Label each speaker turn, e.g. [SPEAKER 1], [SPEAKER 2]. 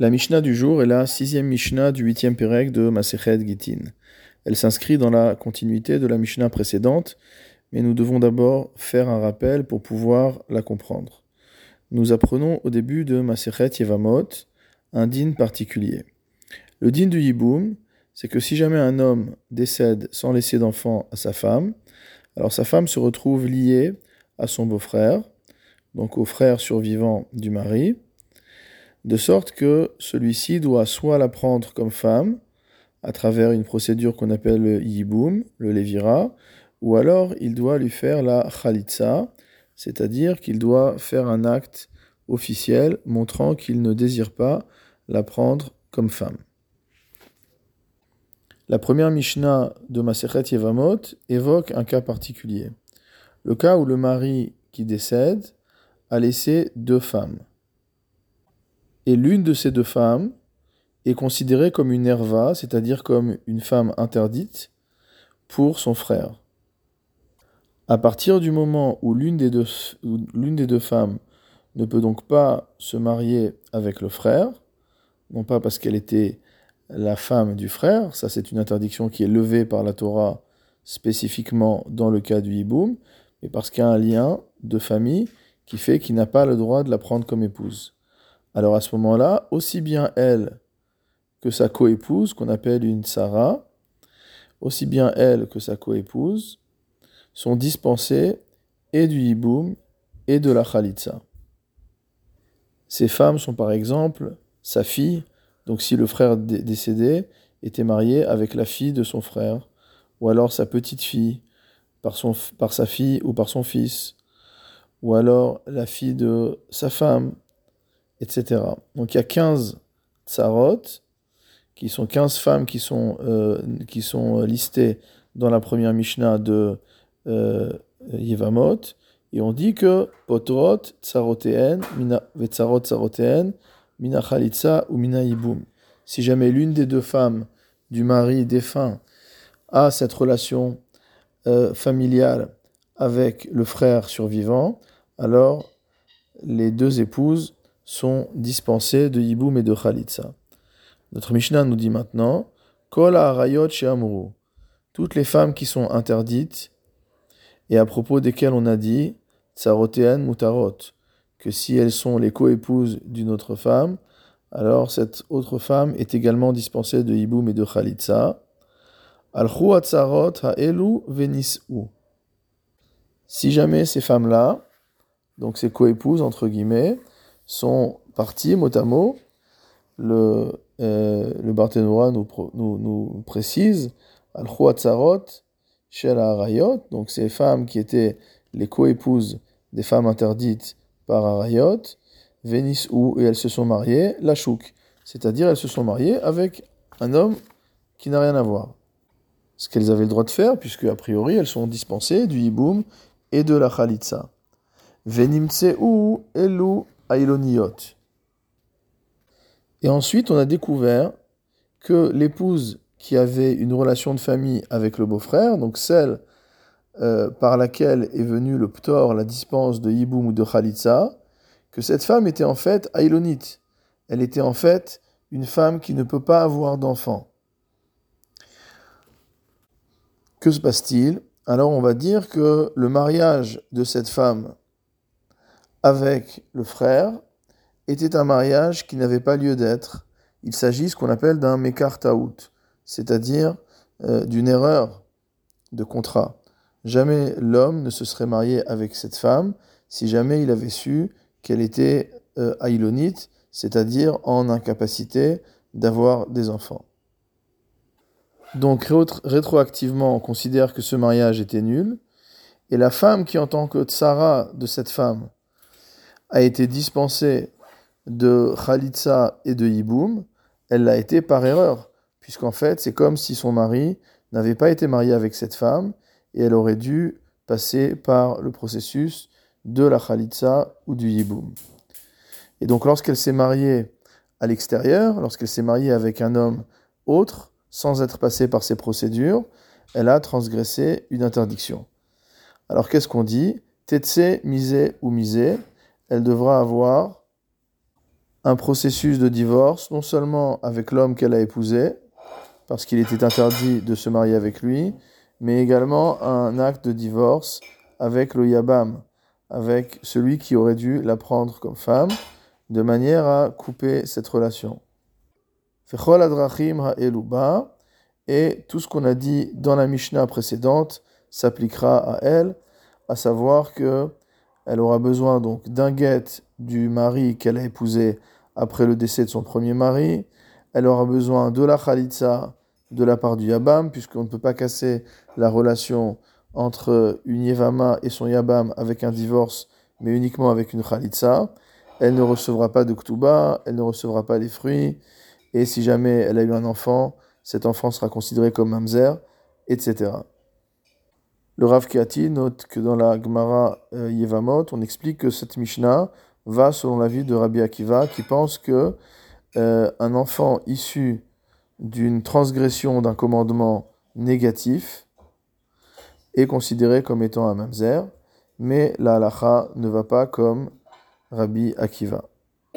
[SPEAKER 1] La Mishnah du jour est la sixième Mishnah du huitième Pérec de Masechet Gitin. Elle s'inscrit dans la continuité de la Mishnah précédente, mais nous devons d'abord faire un rappel pour pouvoir la comprendre. Nous apprenons au début de Masechet Yevamot un din particulier. Le din du Yiboum, c'est que si jamais un homme décède sans laisser d'enfant à sa femme, alors sa femme se retrouve liée à son beau-frère, donc au frère survivant du mari, de sorte que celui-ci doit soit la prendre comme femme, à travers une procédure qu'on appelle le yiboum, le levira, ou alors il doit lui faire la khalitsa, c'est-à-dire qu'il doit faire un acte officiel montrant qu'il ne désire pas la prendre comme femme. La première Mishnah de Masechet Yevamot évoque un cas particulier. Le cas où le mari qui décède a laissé deux femmes et l'une de ces deux femmes est considérée comme une herva, c'est-à-dire comme une femme interdite pour son frère. À partir du moment où l'une des deux, l'une des deux femmes ne peut donc pas se marier avec le frère, non pas parce qu'elle était la femme du frère, ça c'est une interdiction qui est levée par la Torah spécifiquement dans le cas du hiboum, mais parce qu'il y a un lien de famille qui fait qu'il n'a pas le droit de la prendre comme épouse. Alors à ce moment-là, aussi bien elle que sa coépouse, qu'on appelle une Sarah, aussi bien elle que sa coépouse, sont dispensées et du hiboum et de la khalitsa. Ces femmes sont par exemple sa fille, donc si le frère décédé était marié avec la fille de son frère, ou alors sa petite fille, par, sa fille ou par son fils, ou alors la fille de sa femme, etc. Donc il y a 15 tsarot, qui sont 15 femmes qui sont, euh, qui sont listées dans la première Mishnah de euh, Yevamot, et on dit que potrot tsaroteen, mina vetsarot tsaroteen, mina ou mina ibum. Si jamais l'une des deux femmes du mari défunt a cette relation euh, familiale avec le frère survivant, alors les deux épouses sont dispensés de Yiboum et de Khalitsa. Notre Mishnah nous dit maintenant Kol Arayot Amuru. Toutes les femmes qui sont interdites et à propos desquelles on a dit Tsarotean Mutarot, que si elles sont les coépouses d'une autre femme, alors cette autre femme est également dispensée de Yiboum et de Khalitsa. al Ha'elu Venis'u. Si jamais ces femmes-là, donc ces coépouses entre guillemets, sont partis mot à mot. Le, euh, le Barthénois nous, nous, nous, précise al chez la Arayot, donc ces femmes qui étaient les coépouses des femmes interdites par Arayot, Vénis ou, et elles se sont mariées, la chouk, c'est-à-dire elles se sont mariées avec un homme qui n'a rien à voir. Ce qu'elles avaient le droit de faire, puisque a priori elles sont dispensées du hiboum et de la khalitsa. Venimtse ou elu et ensuite, on a découvert que l'épouse qui avait une relation de famille avec le beau-frère, donc celle euh, par laquelle est venu le ptor, la dispense de Yiboum ou de Khalitsa, que cette femme était en fait aïlonite. Elle était en fait une femme qui ne peut pas avoir d'enfant. Que se passe-t-il? Alors on va dire que le mariage de cette femme avec le frère était un mariage qui n'avait pas lieu d'être. Il s'agit ce qu'on appelle d'un mekartaout, c'est-à-dire euh, d'une erreur de contrat. Jamais l'homme ne se serait marié avec cette femme si jamais il avait su qu'elle était euh, c'est-à-dire en incapacité d'avoir des enfants. Donc rétroactivement, on considère que ce mariage était nul, et la femme qui, en tant que tsara de cette femme, a été dispensée de Khalitsa et de Yiboum, elle l'a été par erreur, puisqu'en fait c'est comme si son mari n'avait pas été marié avec cette femme et elle aurait dû passer par le processus de la Khalitsa ou du Yiboum. Et donc lorsqu'elle s'est mariée à l'extérieur, lorsqu'elle s'est mariée avec un homme autre, sans être passée par ces procédures, elle a transgressé une interdiction. Alors qu'est-ce qu'on dit? Tetse, misé ou misé? Elle devra avoir un processus de divorce, non seulement avec l'homme qu'elle a épousé, parce qu'il était interdit de se marier avec lui, mais également un acte de divorce avec le Yabam, avec celui qui aurait dû la prendre comme femme, de manière à couper cette relation. Et tout ce qu'on a dit dans la Mishnah précédente s'appliquera à elle, à savoir que elle aura besoin donc d'un guet du mari qu'elle a épousé après le décès de son premier mari, elle aura besoin de la khalitsa de la part du Yabam, puisqu'on ne peut pas casser la relation entre une Yevama et son Yabam avec un divorce, mais uniquement avec une Khalitsa. Elle ne recevra pas de Ktuba, elle ne recevra pas les fruits, et si jamais elle a eu un enfant, cet enfant sera considéré comme Mamzer, etc. Le Rav Kiati note que dans la Gemara euh, Yevamot, on explique que cette Mishnah va selon l'avis de Rabbi Akiva, qui pense que euh, un enfant issu d'une transgression d'un commandement négatif est considéré comme étant un mamzer, mais la halacha ne va pas comme Rabbi Akiva.